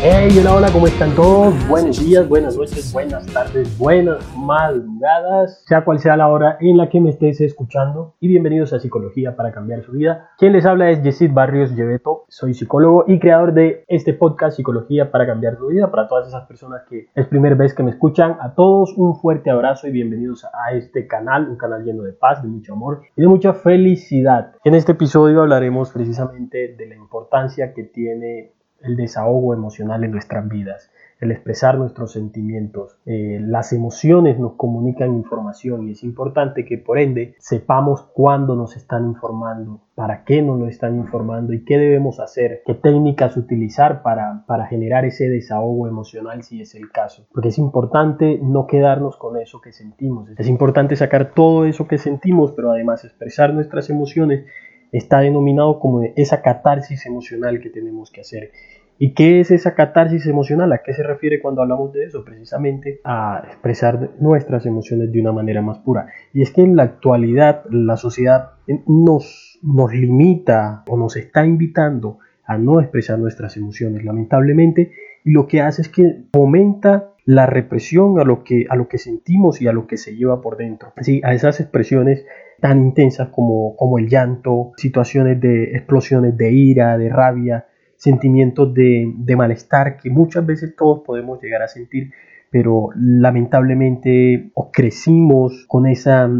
Hey, hola, hola, ¿cómo están todos? Buenos días, buenas noches, buenas tardes, buenas madrugadas, sea cual sea la hora en la que me estés escuchando. Y bienvenidos a Psicología para cambiar su vida. Quien les habla es Yesid Barrios Lleveto, soy psicólogo y creador de este podcast Psicología para cambiar su vida. Para todas esas personas que es primera vez que me escuchan, a todos un fuerte abrazo y bienvenidos a este canal, un canal lleno de paz, de mucho amor y de mucha felicidad. En este episodio hablaremos precisamente de la importancia que tiene el desahogo emocional en nuestras vidas, el expresar nuestros sentimientos. Eh, las emociones nos comunican información y es importante que por ende sepamos cuándo nos están informando, para qué nos lo están informando y qué debemos hacer, qué técnicas utilizar para, para generar ese desahogo emocional si es el caso. Porque es importante no quedarnos con eso que sentimos. Es importante sacar todo eso que sentimos, pero además expresar nuestras emociones está denominado como esa catarsis emocional que tenemos que hacer. ¿Y qué es esa catarsis emocional? ¿A qué se refiere cuando hablamos de eso? Precisamente a expresar nuestras emociones de una manera más pura. Y es que en la actualidad la sociedad nos, nos limita o nos está invitando a no expresar nuestras emociones, lamentablemente, y lo que hace es que fomenta la represión a lo que, a lo que sentimos y a lo que se lleva por dentro, ¿sí? a esas expresiones tan intensas como, como el llanto, situaciones de explosiones de ira, de rabia, sentimientos de, de malestar que muchas veces todos podemos llegar a sentir, pero lamentablemente o crecimos con, esa,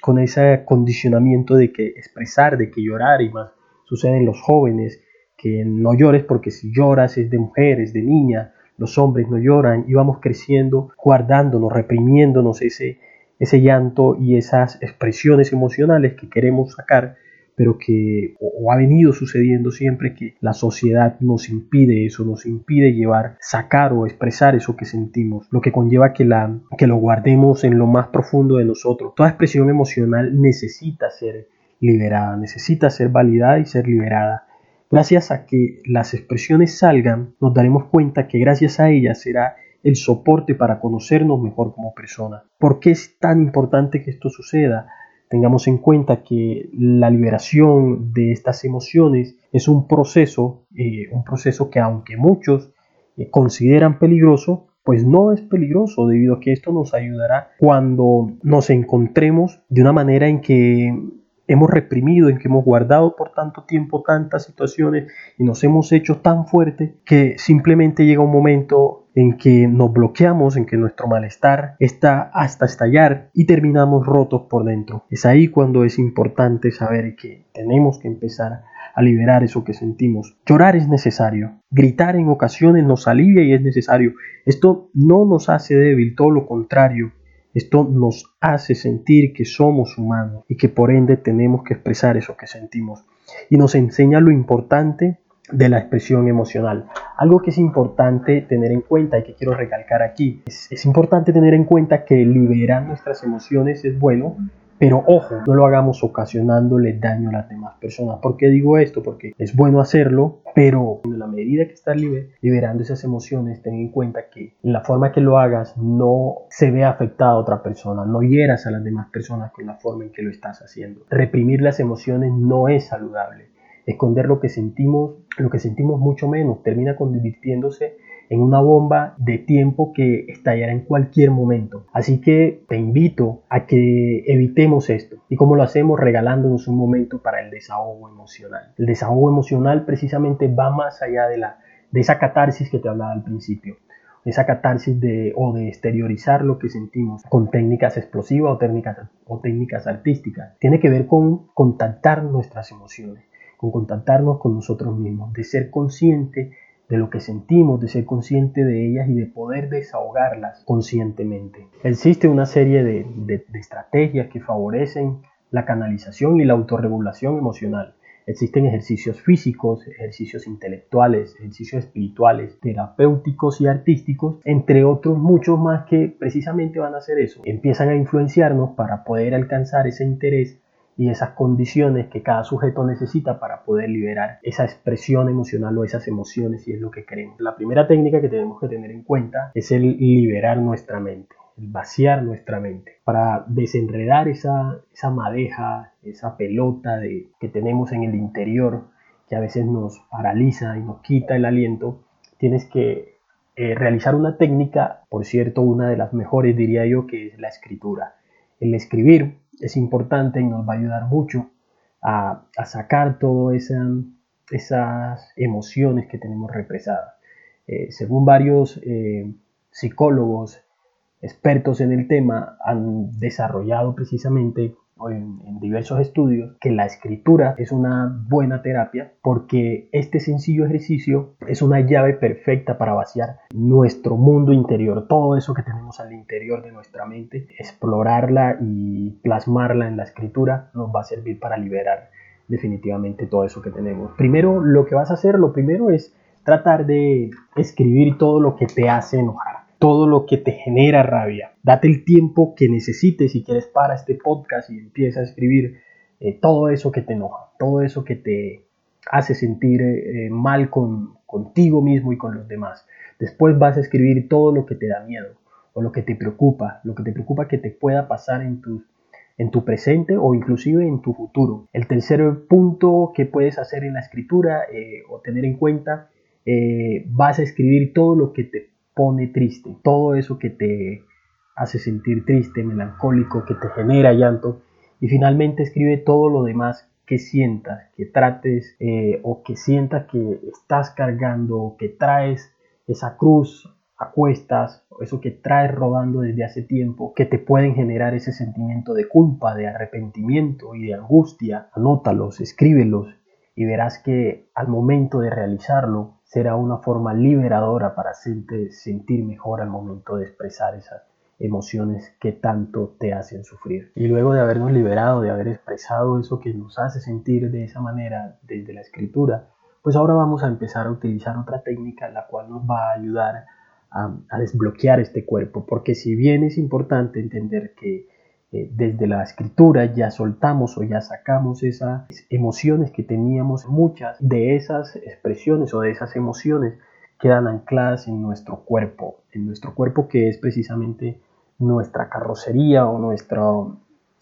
con ese condicionamiento de que expresar, de que llorar y más sucede en los jóvenes, que no llores porque si lloras es de mujeres, de niña, los hombres no lloran y vamos creciendo guardándonos, reprimiéndonos ese, ese llanto y esas expresiones emocionales que queremos sacar, pero que o, ha venido sucediendo siempre que la sociedad nos impide eso, nos impide llevar, sacar o expresar eso que sentimos, lo que conlleva que, la, que lo guardemos en lo más profundo de nosotros. Toda expresión emocional necesita ser liberada, necesita ser validada y ser liberada. Gracias a que las expresiones salgan, nos daremos cuenta que gracias a ellas será el soporte para conocernos mejor como persona. ¿Por qué es tan importante que esto suceda? Tengamos en cuenta que la liberación de estas emociones es un proceso, eh, un proceso que aunque muchos eh, consideran peligroso, pues no es peligroso debido a que esto nos ayudará cuando nos encontremos de una manera en que hemos reprimido, en que hemos guardado por tanto tiempo tantas situaciones y nos hemos hecho tan fuerte que simplemente llega un momento en que nos bloqueamos, en que nuestro malestar está hasta estallar y terminamos rotos por dentro. Es ahí cuando es importante saber que tenemos que empezar a liberar eso que sentimos. Llorar es necesario, gritar en ocasiones nos alivia y es necesario. Esto no nos hace débil, todo lo contrario, esto nos hace sentir que somos humanos y que por ende tenemos que expresar eso que sentimos. Y nos enseña lo importante de la expresión emocional. Algo que es importante tener en cuenta y que quiero recalcar aquí, es, importante tener en cuenta que liberar nuestras emociones es bueno, pero ojo, no lo hagamos ocasionándole daño a las demás personas. ¿Por qué digo esto? Porque es bueno hacerlo, pero en la medida que estás liberando esas emociones, ten en cuenta que la forma que lo hagas no se ve afectada a otra persona, no hieras a las demás personas con la forma en que lo estás haciendo. Reprimir las emociones no es saludable. Esconder lo que sentimos, lo que sentimos mucho menos, termina convirtiéndose en una bomba de tiempo que estallará en cualquier momento. Así que te invito a que evitemos esto. ¿Y cómo lo hacemos? Regalándonos un momento para el desahogo emocional. El desahogo emocional precisamente va más allá de, la, de esa catarsis que te hablaba al principio esa catarsis de, o de exteriorizar lo que sentimos con técnicas explosivas o técnicas, o técnicas artísticas. Tiene que ver con contactar nuestras emociones, con contactarnos con nosotros mismos, de ser consciente de lo que sentimos, de ser consciente de ellas y de poder desahogarlas conscientemente. Existe una serie de, estrategias que favorecen la canalización y la autorregulación emocional. Existen ejercicios físicos, ejercicios intelectuales, ejercicios espirituales, terapéuticos y artísticos, entre otros muchos más que precisamente van a hacer eso. Empiezan a influenciarnos para poder alcanzar ese interés y esas condiciones que cada sujeto necesita para poder liberar esa expresión emocional o esas emociones si es lo que queremos. La primera técnica que tenemos que tener en cuenta es el liberar nuestra mente, el vaciar nuestra mente, para desenredar esa, esa madeja, esa pelota de, que tenemos en el interior que a veces nos paraliza y nos quita el aliento, tienes que eh, realizar una técnica, por cierto, una de las mejores diría yo, que es la escritura. El escribir es importante y nos va a ayudar mucho a, sacar todas esas emociones que tenemos represadas. Eh, según varios eh, psicólogos expertos en el tema han desarrollado precisamente en, diversos estudios que la escritura es una buena terapia porque este sencillo ejercicio es una llave perfecta para vaciar nuestro mundo interior, todo eso que tenemos al interior de nuestra mente, explorarla y plasmarla en la escritura nos va a servir para liberar definitivamente todo eso que tenemos. Primero, lo que vas a hacer, lo primero es tratar de escribir todo lo que te hace enojar todo lo que te genera rabia. Date el tiempo que necesites si quieres para este podcast y empieza a escribir eh, todo eso que te enoja, todo eso que te hace sentir eh, mal con, contigo mismo y con los demás. Después vas a escribir todo lo que te da miedo o lo que te preocupa, lo que te preocupa que te pueda pasar en tu, en tu presente o inclusive en tu futuro. El tercer punto que puedes hacer en la escritura eh, o tener en cuenta, vas a escribir todo lo que te pone triste, todo eso que te hace sentir triste, melancólico, que te genera llanto, y finalmente escribe todo lo demás que sientas, que trates eh, o que sientas que estás cargando que traes esa cruz a cuestas eso que traes rodando desde hace tiempo que te pueden generar ese sentimiento de culpa, de arrepentimiento y de angustia. Anótalos, escríbelos y verás que al momento de realizarlo será una forma liberadora para hacerte sentir mejor al momento de expresar esas emociones que tanto te hacen sufrir. Y luego de habernos liberado, de haber expresado eso que nos hace sentir de esa manera desde la escritura, pues ahora vamos a empezar a utilizar otra técnica la cual nos va a ayudar a, a desbloquear este cuerpo, porque si bien es importante entender que eh, desde la escritura ya soltamos o ya sacamos esas emociones que teníamos. Muchas de esas expresiones o de esas emociones quedan ancladas en nuestro cuerpo, en nuestro cuerpo que es precisamente nuestra carrocería o nuestro,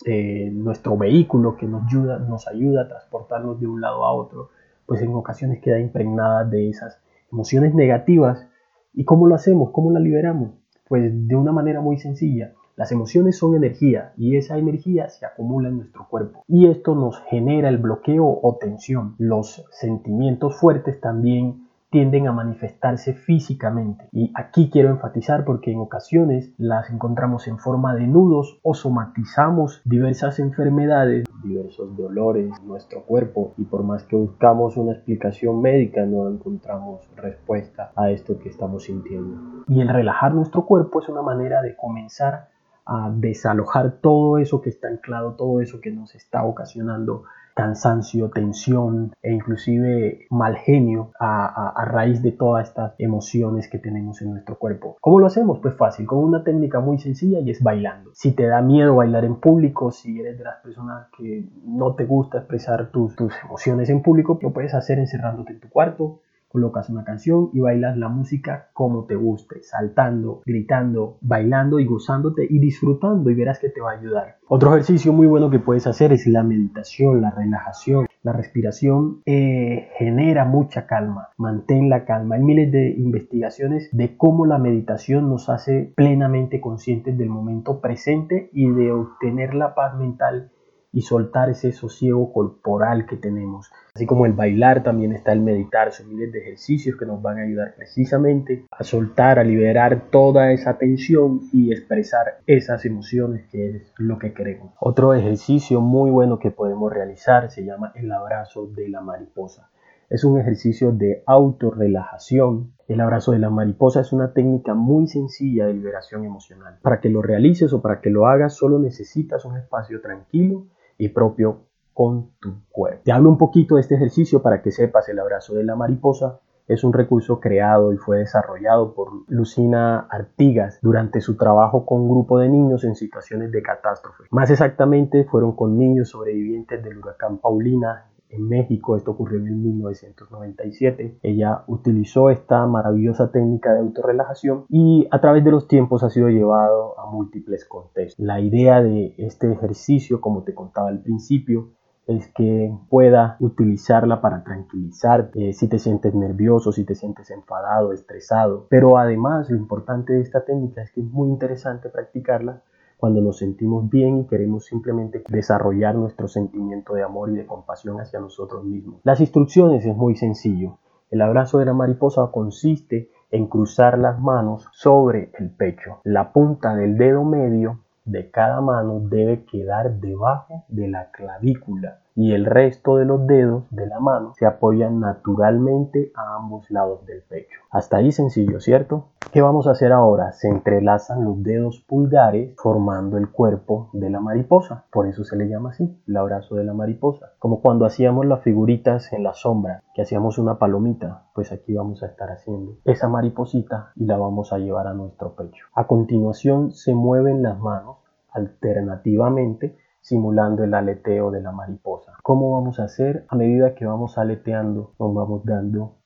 eh, nuestro vehículo que nos ayuda, nos ayuda a transportarnos de un lado a otro, pues en ocasiones queda impregnada de esas emociones negativas. ¿Y cómo lo hacemos? ¿Cómo la liberamos? Pues de una manera muy sencilla las emociones son energía y esa energía se acumula en nuestro cuerpo y esto nos genera el bloqueo o tensión. Los sentimientos fuertes también tienden a manifestarse físicamente. Y aquí quiero enfatizar porque en ocasiones las encontramos en forma de nudos o somatizamos diversas enfermedades, diversos dolores en nuestro cuerpo y por más que buscamos una explicación médica no encontramos respuesta a esto que estamos sintiendo. Y el relajar nuestro cuerpo es una manera de comenzar a desalojar todo eso que está anclado, todo eso que nos está ocasionando cansancio, tensión e inclusive mal genio a, a, raíz de todas estas emociones que tenemos en nuestro cuerpo. ¿Cómo lo hacemos? Pues fácil, con una técnica muy sencilla y es bailando. Si te da miedo bailar en público, si eres de las personas que no te gusta expresar tus, tus emociones en público, lo puedes hacer encerrándote en tu cuarto, colocas una canción y bailas la música como te guste, saltando, gritando, bailando y gozándote y disfrutando y verás que te va a ayudar. Otro ejercicio muy bueno que puedes hacer es la meditación, la relajación. La respiración eh, genera mucha calma, mantén la calma. Hay miles de investigaciones de cómo la meditación nos hace plenamente conscientes del momento presente y de obtener la paz mental y soltar ese sosiego corporal que tenemos. Así como el bailar también está el meditar, son miles de ejercicios que nos van a ayudar precisamente a soltar, a liberar toda esa tensión y expresar esas emociones que es lo que queremos. Otro ejercicio muy bueno que podemos realizar se llama el abrazo de la mariposa. Es un ejercicio de autorrelajación. El abrazo de la mariposa es una técnica muy sencilla de liberación emocional. Para que lo realices o para que lo hagas solo necesitas un espacio tranquilo y propio con tu cuerpo. Te hablo un poquito de este ejercicio para que sepas el abrazo de la mariposa. es un recurso creado y fue desarrollado por Lucina Artigas durante su trabajo con un grupo de niños en situaciones de catástrofe. Más exactamente fueron con niños sobrevivientes del huracán Paulina en México, esto ocurrió en 1997. Ella utilizó esta maravillosa técnica de autorrelajación y a través de los tiempos ha sido llevado a múltiples contextos. La idea de este ejercicio, como te contaba al principio, es que pueda utilizarla para tranquilizarte si te sientes nervioso, si te sientes enfadado, estresado. Pero además lo importante de esta técnica es que es muy interesante practicarla cuando nos sentimos bien y queremos simplemente desarrollar nuestro sentimiento de amor y de compasión hacia nosotros mismos. Las instrucciones es muy sencillo. El abrazo de la mariposa consiste en cruzar las manos sobre el pecho. La punta del dedo medio de cada mano debe quedar debajo de la clavícula y el resto de los dedos de la mano se apoyan naturalmente a ambos lados del pecho. Hasta ahí sencillo, ¿cierto? ¿Qué vamos a hacer ahora? Se entrelazan los dedos pulgares formando el cuerpo de la mariposa. Por eso se le llama así, el abrazo de la mariposa. Como cuando hacíamos las figuritas en la sombra, que hacíamos una palomita, pues aquí vamos a estar haciendo esa mariposita y la vamos a llevar a nuestro pecho. A continuación se mueven las manos alternativamente simulando el aleteo de la mariposa. ¿Cómo vamos a hacer? A medida que vamos aleteando, nos vamos dando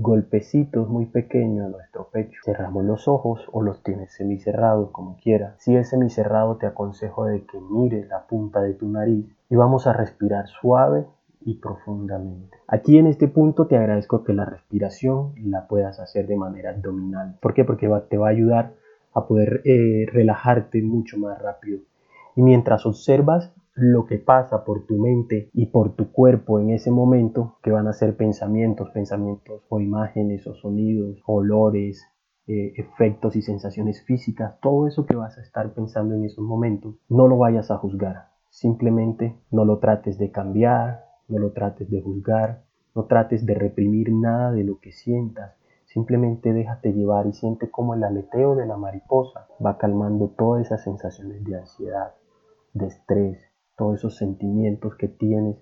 golpecitos muy pequeños a nuestro pecho. Cerramos los ojos o los tienes semicerrados como quieras. Si es semicerrado te aconsejo de que mires la punta de tu nariz y vamos a respirar suave y profundamente. Aquí en este punto te agradezco que la respiración la puedas hacer de manera abdominal. ¿Por qué? Porque te va a ayudar a poder eh, relajarte mucho más rápido. Y mientras observas lo que pasa por tu mente y por tu cuerpo en ese momento, que van a ser pensamientos, pensamientos o imágenes o sonidos, olores, eh, efectos y sensaciones físicas, todo eso que vas a estar pensando en esos momentos, no lo vayas a juzgar. Simplemente no lo trates de cambiar, no lo trates de juzgar, no trates de reprimir nada de lo que sientas. Simplemente déjate llevar y siente como el aleteo de la mariposa va calmando todas esas sensaciones de ansiedad, de estrés, todos esos sentimientos que tienes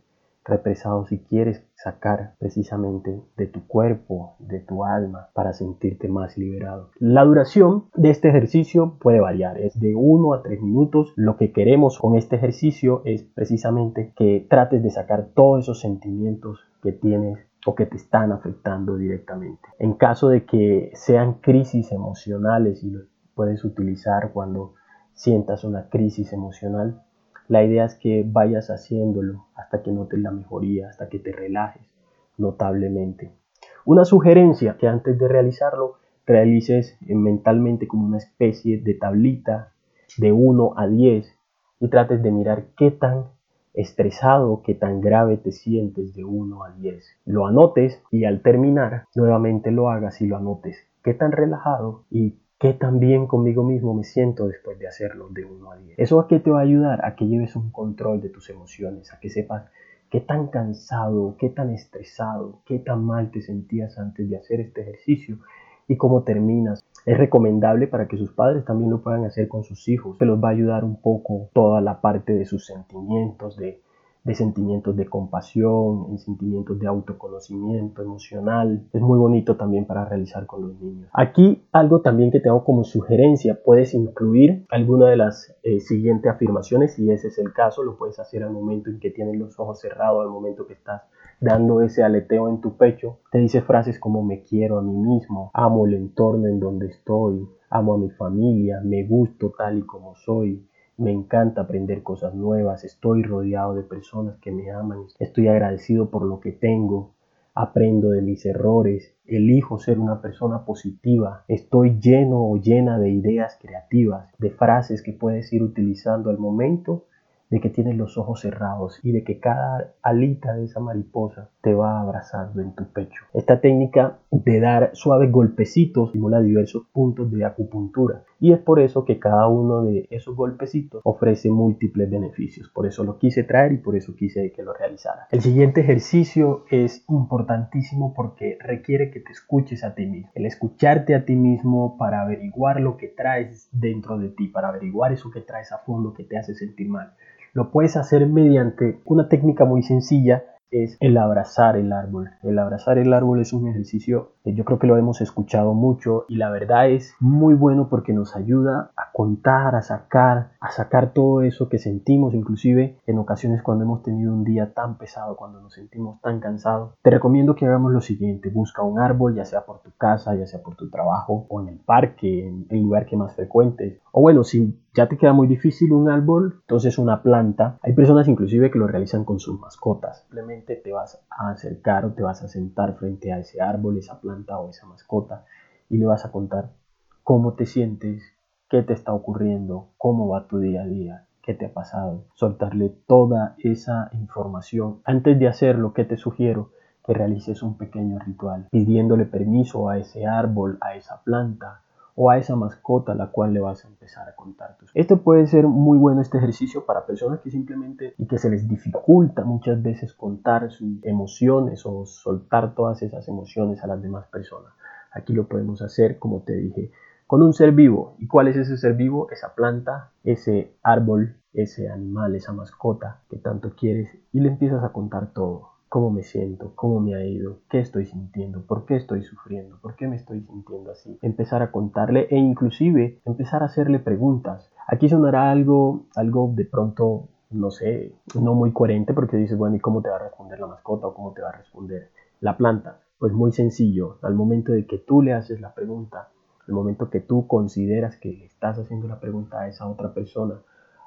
represados y quieres sacar precisamente de tu cuerpo, de tu alma, para sentirte más liberado. La duración de este ejercicio puede variar, es de 1 a 3 minutos. Lo que queremos con este ejercicio es precisamente que trates de sacar todos esos sentimientos que tienes o que te están afectando directamente. En caso de que sean crisis emocionales y lo puedes utilizar cuando sientas una crisis emocional, la idea es que vayas haciéndolo hasta que notes la mejoría, hasta que te relajes notablemente. Una sugerencia que antes de realizarlo realices mentalmente como una especie de tablita de 1 a 10 y trates de mirar qué tan estresado, qué tan grave te sientes de 1 a 10. Lo anotes y al terminar nuevamente lo hagas y lo anotes qué tan relajado y qué tan bien conmigo mismo me siento después de hacerlo de 1 a 10. ¿Eso a qué te va a ayudar? A que lleves un control de tus emociones, a que sepas qué tan cansado, qué tan estresado, qué tan mal te sentías antes de hacer este ejercicio y cómo terminas. Es recomendable para que sus padres también lo puedan hacer con sus hijos. Se los va a ayudar un poco toda la parte de sus sentimientos, de de sentimientos de compasión, en sentimientos de autoconocimiento emocional. Es muy bonito también para realizar con los niños. Aquí algo también que tengo como sugerencia, puedes incluir alguna de las eh, siguientes afirmaciones, si ese es el caso, lo puedes hacer al momento en que tienes los ojos cerrados, al momento que estás dando ese aleteo en tu pecho. Te dice frases como me quiero a mí mismo, amo el entorno en donde estoy, amo a mi familia, me gusto tal y como soy, me encanta aprender cosas nuevas, estoy rodeado de personas que me aman, estoy agradecido por lo que tengo, aprendo de mis errores, elijo ser una persona positiva, estoy lleno o llena de ideas creativas, de frases que puedes ir utilizando al momento de que tienes los ojos cerrados y de que cada alita de esa mariposa te va abrazando en tu pecho. Esta técnica de dar suaves golpecitos simula diversos puntos de acupuntura y es por eso que cada uno de esos golpecitos ofrece múltiples beneficios. Por eso lo quise traer y por eso quise que lo realizara. El siguiente ejercicio es importantísimo porque requiere que te escuches a ti mismo. El escucharte a ti mismo para averiguar lo que traes dentro de ti, para averiguar eso que traes a fondo que te hace sentir mal. Lo puedes hacer mediante una técnica muy sencilla es el abrazar el árbol. El abrazar el árbol es un ejercicio que yo creo que lo hemos escuchado mucho y la verdad es muy bueno porque nos ayuda a contar, a sacar, a sacar todo eso que sentimos, inclusive en ocasiones cuando hemos tenido un día tan pesado, cuando nos sentimos tan cansados. Te recomiendo que hagamos lo siguiente, busca un árbol, ya sea por tu casa, ya sea por tu trabajo o en el parque, en el lugar que más frecuentes. O bueno, si ya te queda muy difícil un árbol, entonces una planta. Hay personas inclusive que lo realizan con sus mascotas. Simplemente te vas a acercar o te vas a sentar frente a ese árbol, esa planta o esa mascota y le vas a contar cómo te sientes, qué te está ocurriendo, cómo va tu día a día, qué te ha pasado. Soltarle toda esa información. Antes de hacerlo, ¿qué te sugiero? Que realices un pequeño ritual pidiéndole permiso a ese árbol, a esa planta, o a esa mascota a la cual le vas a empezar a contar tus Esto puede ser muy bueno este ejercicio para personas que simplemente y que se les dificulta muchas veces contar sus emociones o soltar todas esas emociones a las demás personas. Aquí lo podemos hacer, como te dije, con un ser vivo. ¿Y cuál es ese ser vivo? Esa planta, ese árbol, ese animal, esa mascota que tanto quieres y le empiezas a contar todo cómo me siento, cómo me ha ido, qué estoy sintiendo, por qué estoy sufriendo, por qué me estoy sintiendo así. Empezar a contarle e inclusive empezar a hacerle preguntas. Aquí sonará algo, algo de pronto, no sé, no muy coherente porque dices, bueno, ¿y cómo te va a responder la mascota o cómo te va a responder la planta? Pues muy sencillo, al momento de que tú le haces la pregunta, al momento que tú consideras que le estás haciendo la pregunta a esa otra persona,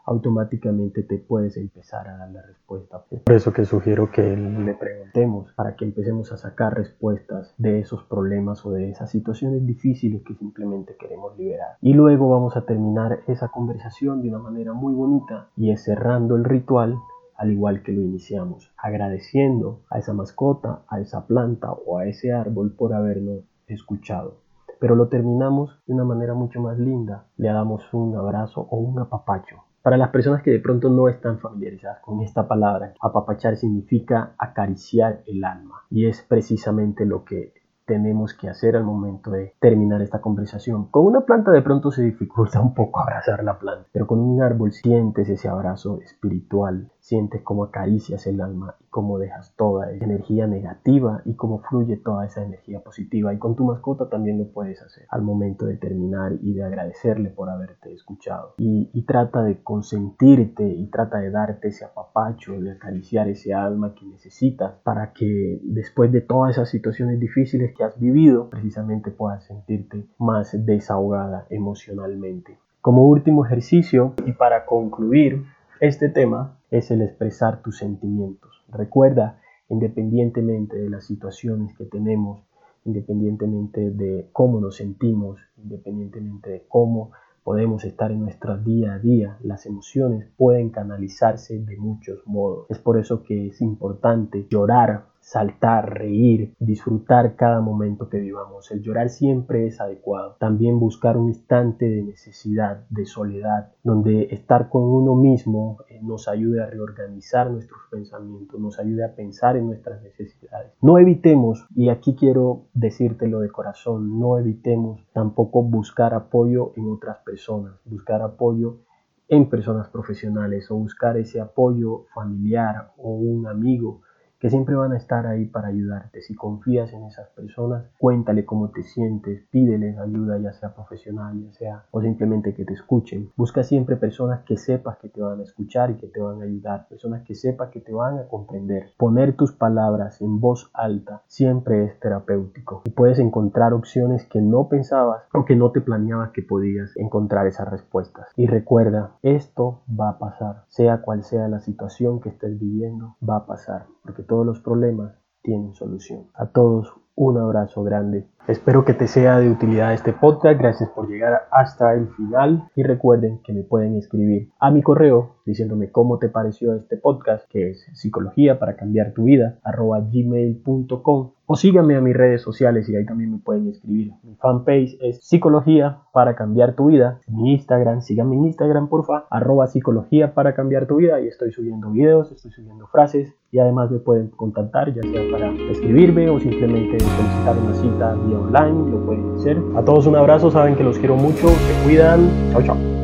automáticamente te puedes empezar a dar la respuesta. Es por eso que sugiero que le preguntemos para que empecemos a sacar respuestas de esos problemas o de esas situaciones difíciles que simplemente queremos liberar. Y luego vamos a terminar esa conversación de una manera muy bonita y es cerrando el ritual al igual que lo iniciamos, agradeciendo a esa mascota, a esa planta o a ese árbol por habernos escuchado pero lo terminamos de una manera mucho más linda. Le damos un abrazo o un apapacho para las personas que de pronto no están familiarizadas con esta palabra, apapachar significa acariciar el alma. Y es precisamente lo que tenemos que hacer al momento de terminar esta conversación. Con una planta de pronto se dificulta un poco abrazar la planta, pero con un árbol sientes ese abrazo espiritual, sientes cómo acaricias el alma y cómo dejas toda esa energía negativa y cómo fluye toda esa energía positiva. Y con tu mascota también lo puedes hacer al momento de terminar y de agradecerle por haberte escuchado. Y, trata de consentirte y trata de darte ese apapacho, de acariciar ese alma que necesitas para que después de todas esas situaciones difíciles que has vivido, precisamente puedas sentirte más desahogada emocionalmente. Como último ejercicio y para concluir este tema, es el expresar tus sentimientos. Recuerda, independientemente de las situaciones que tenemos, independientemente de cómo nos sentimos, independientemente de cómo podemos estar en nuestro día a día, las emociones pueden canalizarse de muchos modos. Es por eso que es importante llorar saltar, reír, disfrutar cada momento que vivamos. El llorar siempre es adecuado. También buscar un instante de necesidad, de soledad, donde estar con uno mismo eh, nos ayude a reorganizar nuestros pensamientos, nos ayude a pensar en nuestras necesidades. No evitemos, y aquí quiero decírtelo de corazón, no evitemos tampoco buscar apoyo en otras personas, buscar apoyo en personas profesionales o buscar ese apoyo familiar o un amigo que siempre van a estar ahí para ayudarte. Si confías en esas personas, cuéntale cómo te sientes, pídeles ayuda, ya sea profesional, ya sea o simplemente que te escuchen. Busca siempre personas que sepas que te van a escuchar y que te van a ayudar, personas que sepas que te van a comprender. Poner tus palabras en voz alta siempre es terapéutico y puedes encontrar opciones que no pensabas o que no te planeabas que podías encontrar esas respuestas. Y recuerda, esto va a pasar, sea cual sea la situación que estés viviendo, va a pasar, porque todos los problemas tienen solución. A todos un abrazo grande. Espero que te sea de utilidad este podcast. Gracias por llegar hasta el final. Y recuerden que me pueden escribir a mi correo diciéndome cómo te pareció este podcast, que es psicología para cambiar tu vida, arroba gmail.com. O síganme a mis redes sociales y ahí también me pueden escribir. Mi fanpage es psicología para cambiar tu vida. Mi Instagram, síganme en Instagram porfa, arroba psicología para cambiar tu vida. Y estoy subiendo videos, estoy subiendo frases y además me pueden contactar ya sea para escribirme o simplemente solicitar una cita online, lo pueden hacer. A todos un abrazo, saben que los quiero mucho, se cuidan, chao chao.